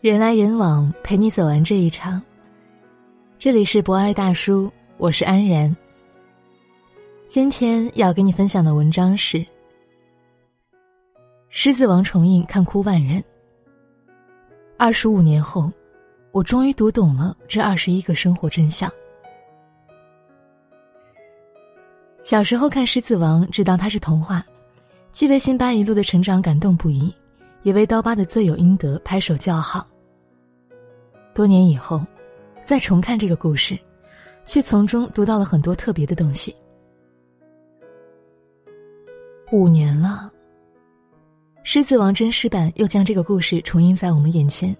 人来人往，陪你走完这一场。这里是博爱大叔，我是安然。今天要给你分享的文章是《狮子王》重映，看哭万人。二十五年后，我终于读懂了这二十一个生活真相。小时候看《狮子王》，只当它是童话，既为辛巴一路的成长感动不已。也为刀疤的罪有应得拍手叫好。多年以后，再重看这个故事，却从中读到了很多特别的东西。五年了，《狮子王》真实版又将这个故事重映在我们眼前，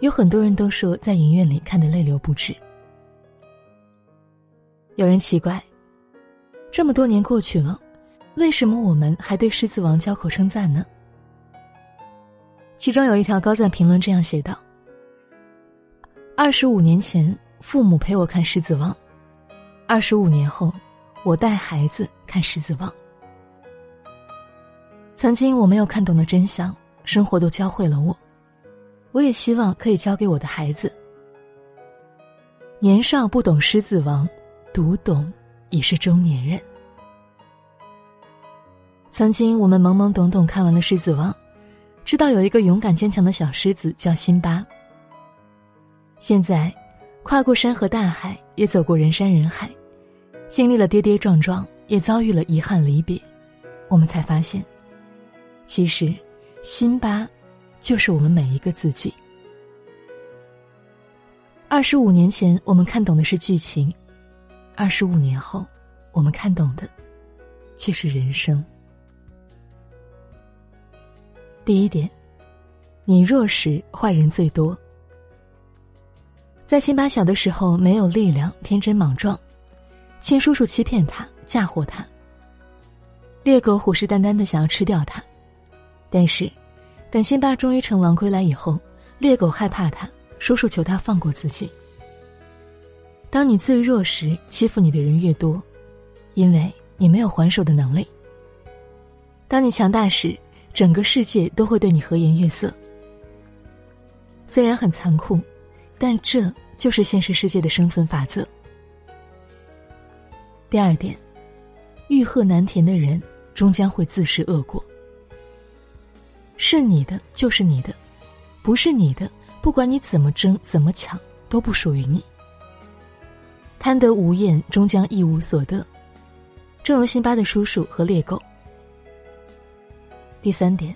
有很多人都说在影院里看得泪流不止。有人奇怪，这么多年过去了，为什么我们还对《狮子王》交口称赞呢？其中有一条高赞评论这样写道：“二十五年前，父母陪我看《狮子王》；二十五年后，我带孩子看《狮子王》。曾经我没有看懂的真相，生活都教会了我。我也希望可以教给我的孩子。年少不懂《狮子王》，读懂已是中年人。曾经我们懵懵懂懂看完了《狮子王》。”知道有一个勇敢坚强的小狮子叫辛巴。现在，跨过山河大海，也走过人山人海，经历了跌跌撞撞，也遭遇了遗憾离别，我们才发现，其实，辛巴，就是我们每一个自己。二十五年前，我们看懂的是剧情；二十五年后，我们看懂的，却是人生。第一点，你弱时坏人最多。在辛巴小的时候没有力量，天真莽撞，亲叔叔欺骗他，嫁祸他。猎狗虎视眈眈的想要吃掉他，但是，等辛巴终于成王归来以后，猎狗害怕他，叔叔求他放过自己。当你最弱时，欺负你的人越多，因为你没有还手的能力。当你强大时。整个世界都会对你和颜悦色。虽然很残酷，但这就是现实世界的生存法则。第二点，欲壑难填的人终将会自食恶果。是你的就是你的，不是你的，不管你怎么争怎么抢，都不属于你。贪得无厌，终将一无所得。正如辛巴的叔叔和猎狗。第三点，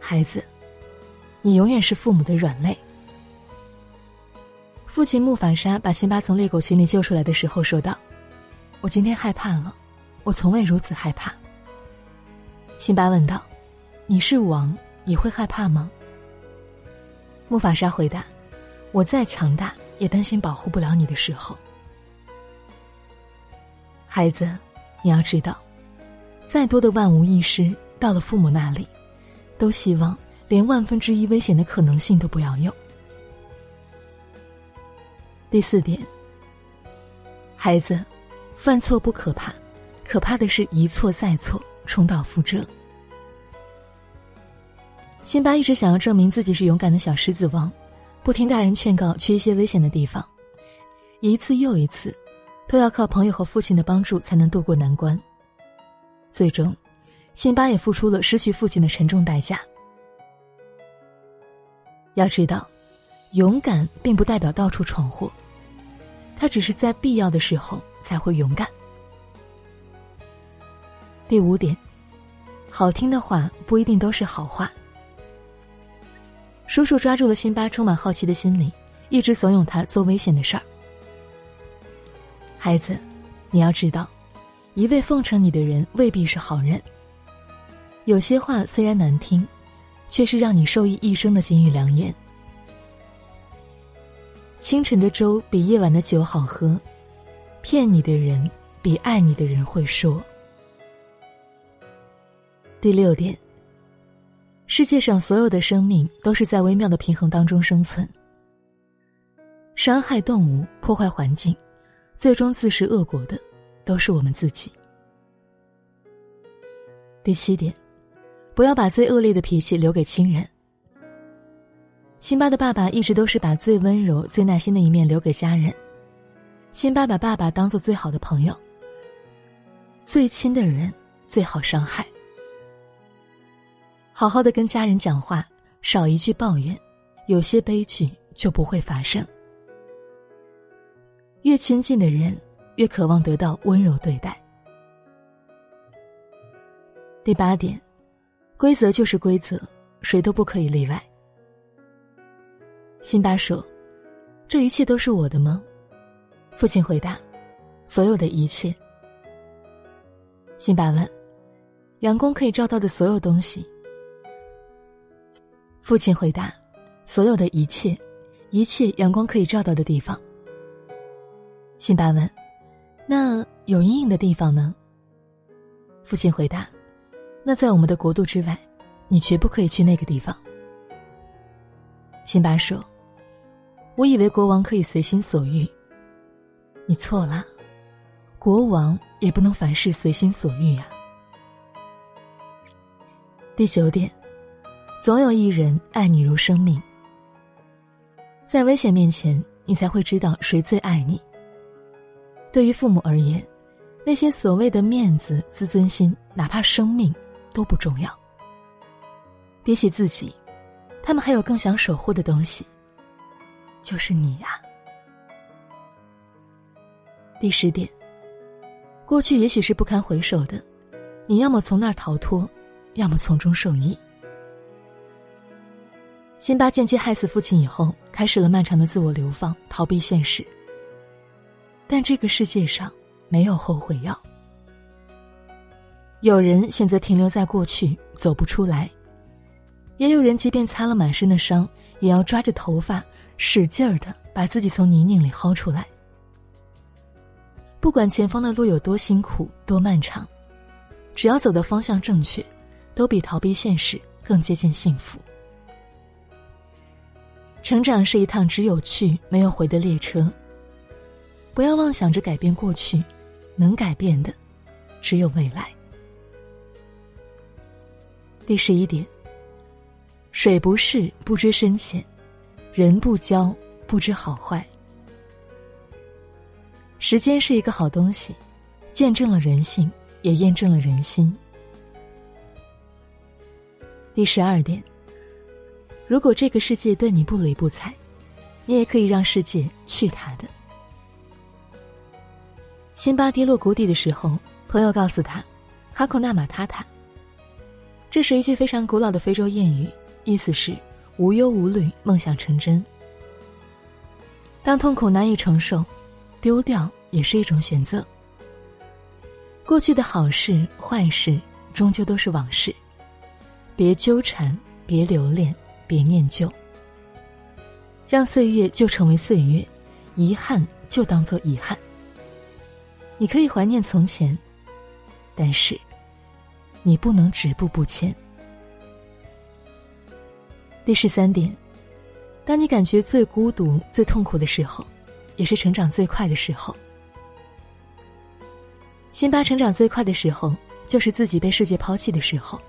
孩子，你永远是父母的软肋。父亲木法沙把辛巴从猎狗群里救出来的时候说道：“我今天害怕了，我从未如此害怕。”辛巴问道：“你是王，你会害怕吗？”木法沙回答：“我再强大，也担心保护不了你的时候。”孩子，你要知道，再多的万无一失。到了父母那里，都希望连万分之一危险的可能性都不要有。第四点，孩子，犯错不可怕，可怕的是一错再错，重蹈覆辙。辛巴一直想要证明自己是勇敢的小狮子王，不听大人劝告，去一些危险的地方，一次又一次，都要靠朋友和父亲的帮助才能渡过难关，最终。辛巴也付出了失去父亲的沉重代价。要知道，勇敢并不代表到处闯祸，他只是在必要的时候才会勇敢。第五点，好听的话不一定都是好话。叔叔抓住了辛巴充满好奇的心理，一直怂恿他做危险的事儿。孩子，你要知道，一味奉承你的人未必是好人。有些话虽然难听，却是让你受益一生的金玉良言。清晨的粥比夜晚的酒好喝，骗你的人比爱你的人会说。第六点，世界上所有的生命都是在微妙的平衡当中生存。伤害动物、破坏环境，最终自食恶果的，都是我们自己。第七点。不要把最恶劣的脾气留给亲人。辛巴的爸爸一直都是把最温柔、最耐心的一面留给家人。辛巴把爸爸当做最好的朋友，最亲的人最好伤害。好好的跟家人讲话，少一句抱怨，有些悲剧就不会发生。越亲近的人，越渴望得到温柔对待。第八点，规则就是规则，谁都不可以例外。辛巴说：“这一切都是我的吗？”父亲回答：“所有的一切。”辛巴问：“阳光可以照到的所有东西？”父亲回答：“所有的一切，一切阳光可以照到的地方。”辛巴问：“那有阴影的地方呢？”父亲回答：“那在我们的国度之外，你绝不可以去那个地方。”辛巴说：“我以为国王可以随心所欲。你错了，国王也不能凡事随心所欲呀。”第九点，总有一人爱你如生命。在危险面前，你才会知道谁最爱你。对于父母而言，那些所谓的面子、自尊心，哪怕生命，都不重要。比起自己，他们还有更想守护的东西，就是你呀。第十点，过去也许是不堪回首的，你要么从那儿逃脱，要么从中受益。辛巴间接害死父亲以后，开始了漫长的自我流放，逃避现实。但这个世界上没有后悔药。有人选择停留在过去，走不出来；也有人即便擦了满身的伤，也要抓着头发，使劲儿的把自己从泥泞里薅出来。不管前方的路有多辛苦、多漫长，只要走的方向正确，都比逃避现实更接近幸福。成长是一趟只有去没有回的列车。不要妄想着改变过去，能改变的只有未来。第十一点，水不试不知深浅，人不交不知好坏。时间是一个好东西，见证了人性，也验证了人心。第十二点，如果这个世界对你不理不睬，你也可以让世界去他的。辛巴跌落谷底的时候，朋友告诉他：“哈库纳马塔塔。”这是一句非常古老的非洲谚语，意思是无忧无虑，梦想成真。当痛苦难以承受，丢掉也是一种选择。过去的好事坏事，终究都是往事，别纠缠，别留恋，别念旧。让岁月就成为岁月，遗憾就当做遗憾。你可以怀念从前，但是，你不能止步不前。第十三点，当你感觉最孤独、最痛苦的时候，也是成长最快的时候。辛巴成长最快的时候，就是自己被世界抛弃的时候。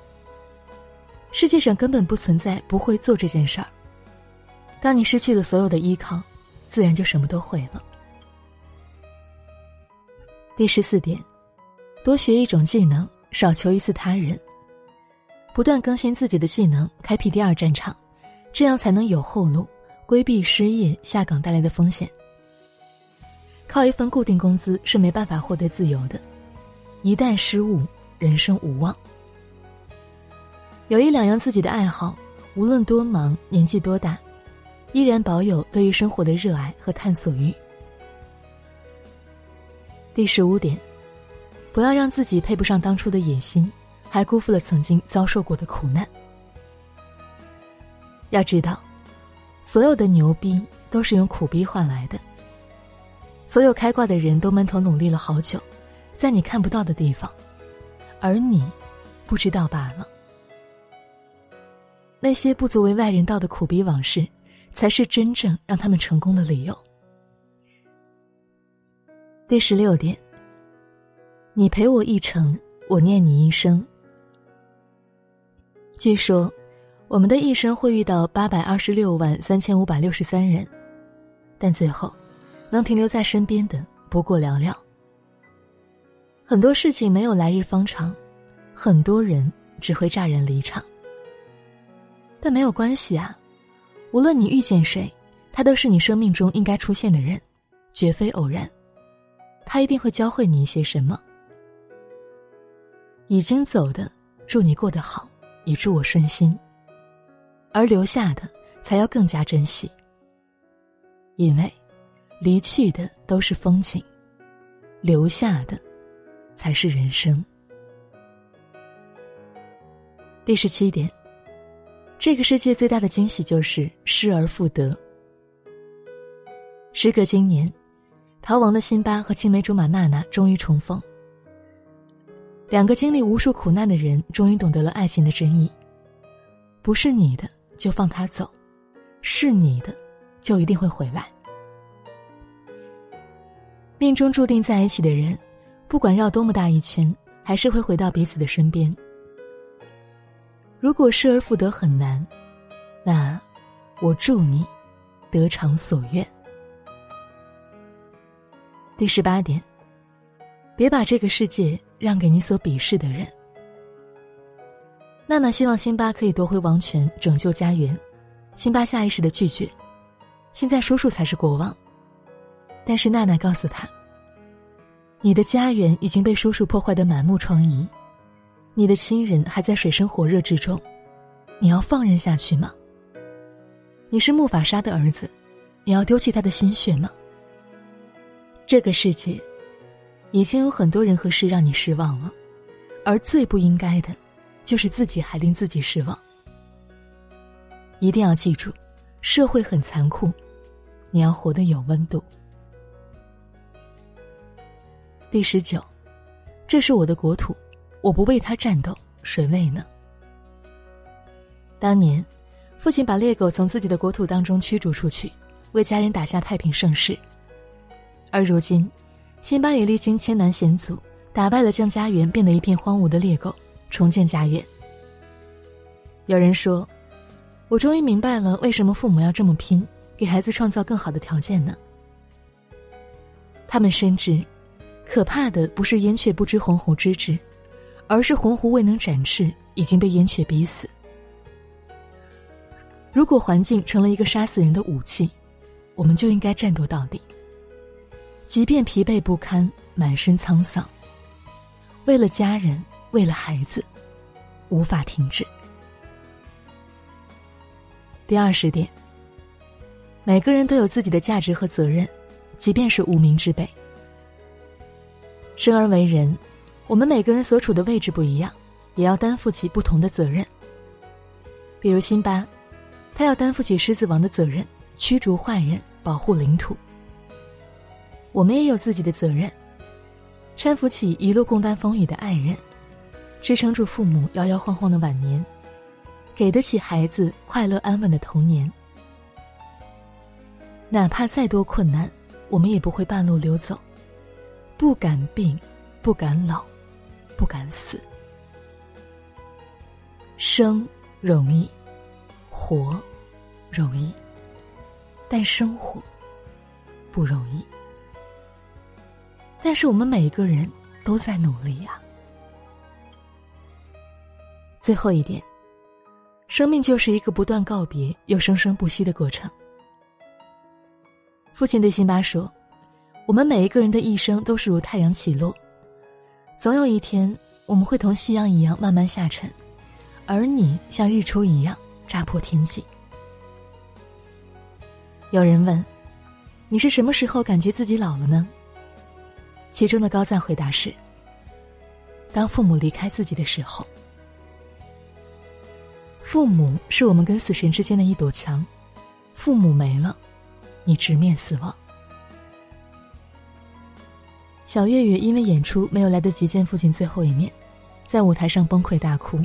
世界上根本不存在不会做这件事儿。当你失去了所有的依靠，自然就什么都会了。第十四点，多学一种技能，少求一次他人。不断更新自己的技能，开辟第二战场，这样才能有后路，规避失业下岗带来的风险。靠一份固定工资是没办法获得自由的，一旦失误，人生无望。有一两样自己的爱好，无论多忙，年纪多大，依然保有对于生活的热爱和探索欲。第十五点，不要让自己配不上当初的野心，还辜负了曾经遭受过的苦难。要知道，所有的牛逼都是用苦逼换来的。所有开挂的人都闷头努力了好久，在你看不到的地方，而你不知道罢了。那些不足为外人道的苦逼往事，才是真正让他们成功的理由。第十六点，你陪我一程，我念你一生。据说，我们的一生会遇到八百二十六万三千五百六十三人，但最后，能停留在身边的不过寥寥。很多事情没有来日方长，很多人只会乍然离场。但没有关系啊，无论你遇见谁，他都是你生命中应该出现的人，绝非偶然。他一定会教会你一些什么。已经走的，祝你过得好，也祝我顺心。而留下的，才要更加珍惜。因为，离去的都是风景，留下的，才是人生。第十七点，这个世界最大的惊喜就是失而复得。时隔今年，逃亡的辛巴和青梅竹马娜娜终于重逢。两个经历无数苦难的人，终于懂得了爱情的真意。不是你的。就放他走，是你的，就一定会回来。命中注定在一起的人，不管绕多么大一圈，还是会回到彼此的身边。如果失而复得很难，那我祝你得偿所愿。第十八点，别把这个世界让给你所鄙视的人。娜娜希望辛巴可以夺回王权，拯救家园。辛巴下意识的拒绝。现在叔叔才是国王。但是娜娜告诉他：“你的家园已经被叔叔破坏的满目疮痍，你的亲人还在水深火热之中，你要放任下去吗？你是木法沙的儿子，你要丢弃他的心血吗？这个世界，已经有很多人和事让你失望了，而最不应该的。”就是自己还令自己失望。一定要记住，社会很残酷，你要活得有温度。第十九，这是我的国土，我不为他战斗，谁为呢？当年，父亲把猎狗从自己的国土当中驱逐出去，为家人打下太平盛世。而如今，辛巴也历经千难险阻，打败了将家园变得一片荒芜的猎狗。重建家园。有人说：“我终于明白了，为什么父母要这么拼，给孩子创造更好的条件呢？”他们深知，可怕的不是燕雀不知鸿鹄之志，而是鸿鹄未能展翅，已经被燕雀逼死。如果环境成了一个杀死人的武器，我们就应该战斗到底，即便疲惫不堪、满身沧桑，为了家人。为了孩子，无法停止。第二十点，每个人都有自己的价值和责任，即便是无名之辈。生而为人，我们每个人所处的位置不一样，也要担负起不同的责任。比如辛巴，他要担负起狮子王的责任，驱逐坏人，保护领土。我们也有自己的责任，搀扶起一路共担风雨的爱人。支撑住父母摇摇晃晃的晚年，给得起孩子快乐安稳的童年。哪怕再多困难，我们也不会半路溜走。不敢病，不敢老，不敢死。生容易，活容易，但生活不容易。但是我们每一个人都在努力呀。最后一点，生命就是一个不断告别又生生不息的过程。父亲对辛巴说：“我们每一个人的一生都是如太阳起落，总有一天我们会同夕阳一样慢慢下沉，而你像日出一样炸破天际。”有人问：“你是什么时候感觉自己老了呢？”其中的高赞回答是：“当父母离开自己的时候。”父母是我们跟死神之间的一堵墙，父母没了，你直面死亡。小岳岳因为演出没有来得及见父亲最后一面，在舞台上崩溃大哭。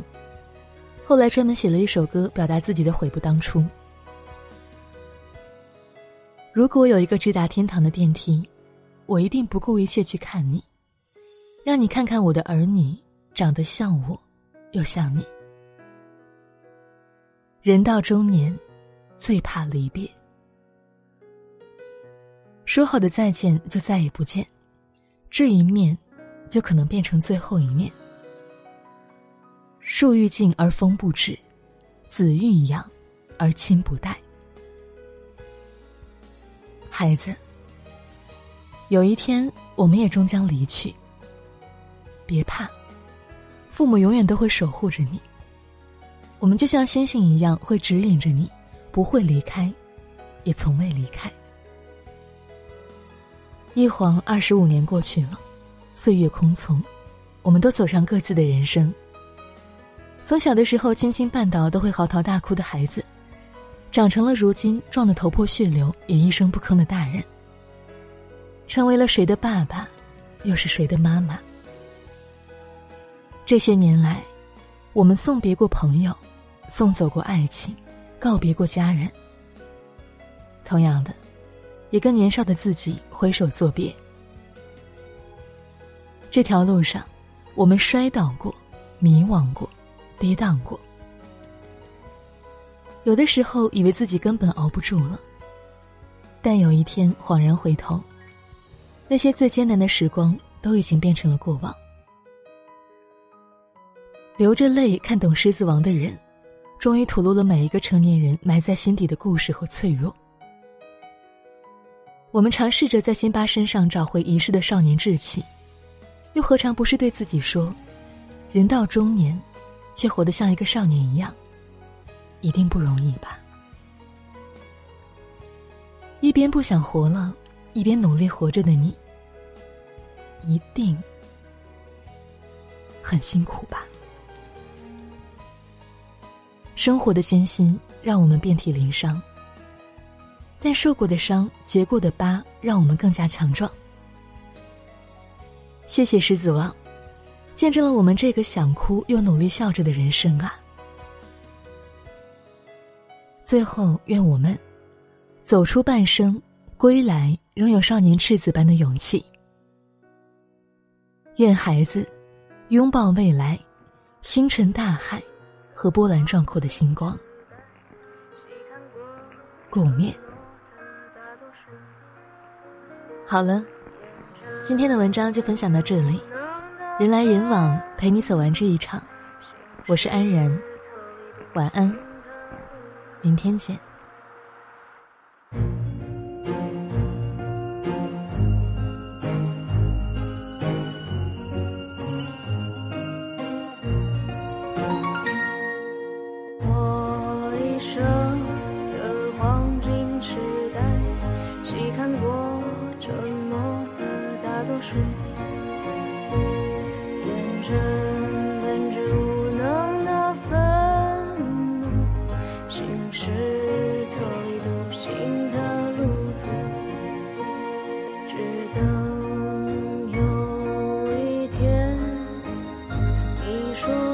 后来专门写了一首歌，表达自己的悔不当初。如果有一个直达天堂的电梯，我一定不顾一切去看你，让你看看我的儿女长得像我，又像你。人到中年，最怕离别。说好的再见就再也不见，这一面，就可能变成最后一面。树欲静而风不止，子欲养而亲不待。孩子，有一天我们也终将离去。别怕，父母永远都会守护着你。我们就像星星一样，会指引着你，不会离开，也从未离开。一晃二十五年过去了，岁月匆匆，我们都走上各自的人生。从小的时候轻轻绊倒都会嚎啕大哭的孩子，长成了如今撞得头破血流也一声不吭的大人。成为了谁的爸爸，又是谁的妈妈？这些年来，我们送别过朋友，送走过爱情，告别过家人。同样的。也跟年少的自己挥手作别。这条路上，我们摔倒过，迷惘过，跌宕过。有的时候以为自己根本熬不住了，但有一天恍然回头，那些最艰难的时光都已经变成了过往。流着泪看懂《狮子王》的人，终于吐露了每一个成年人埋在心底的故事和脆弱。我们尝试着在辛巴身上找回遗失的少年志气，又何尝不是对自己说：“人到中年，却活得像一个少年一样，一定不容易吧？”一边不想活了，一边努力活着的你，一定很辛苦吧？生活的艰辛让我们遍体鳞伤。但受过的伤、结过的疤，让我们更加强壮。谢谢狮子王，见证了我们这个想哭又努力笑着的人生啊！最后，愿我们走出半生，归来仍有少年赤子般的勇气。愿孩子拥抱未来，星辰大海和波澜壮阔的星光。共勉。好了，今天的文章就分享到这里。人来人往，陪你走完这一场。我是安然，晚安，明天见。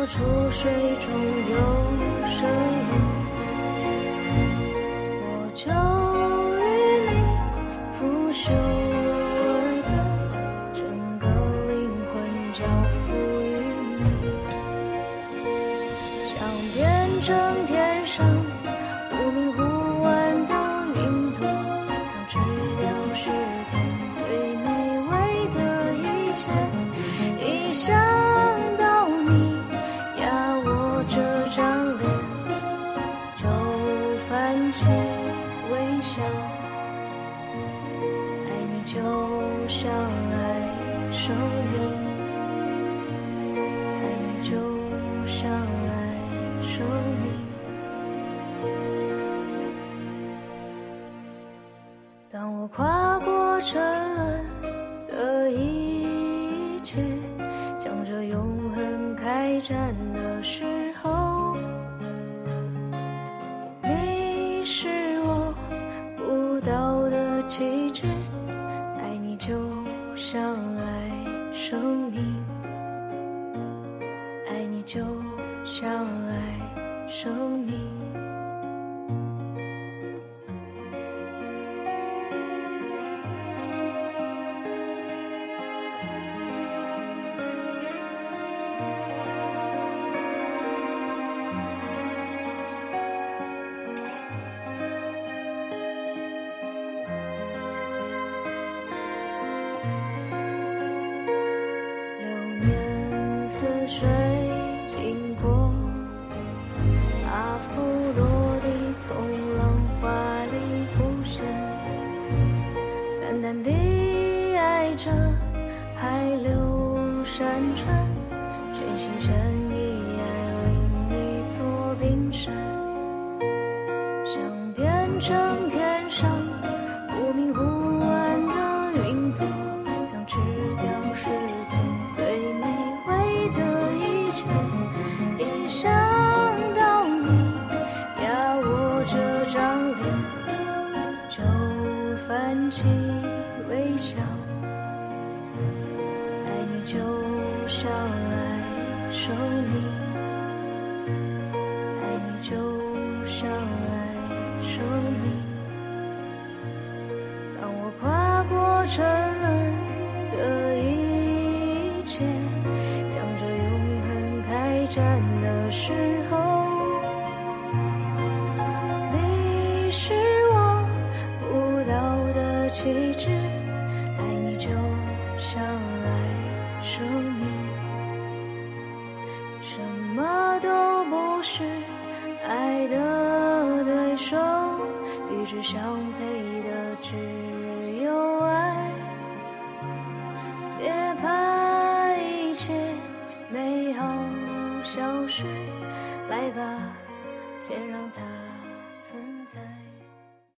出水中有生命就像爱生命，爱你就像爱生命。当我跨过沉沦的一切，向着永恒开战的时。成天上些，向着永恒开战的时候，你是我不到的旗帜。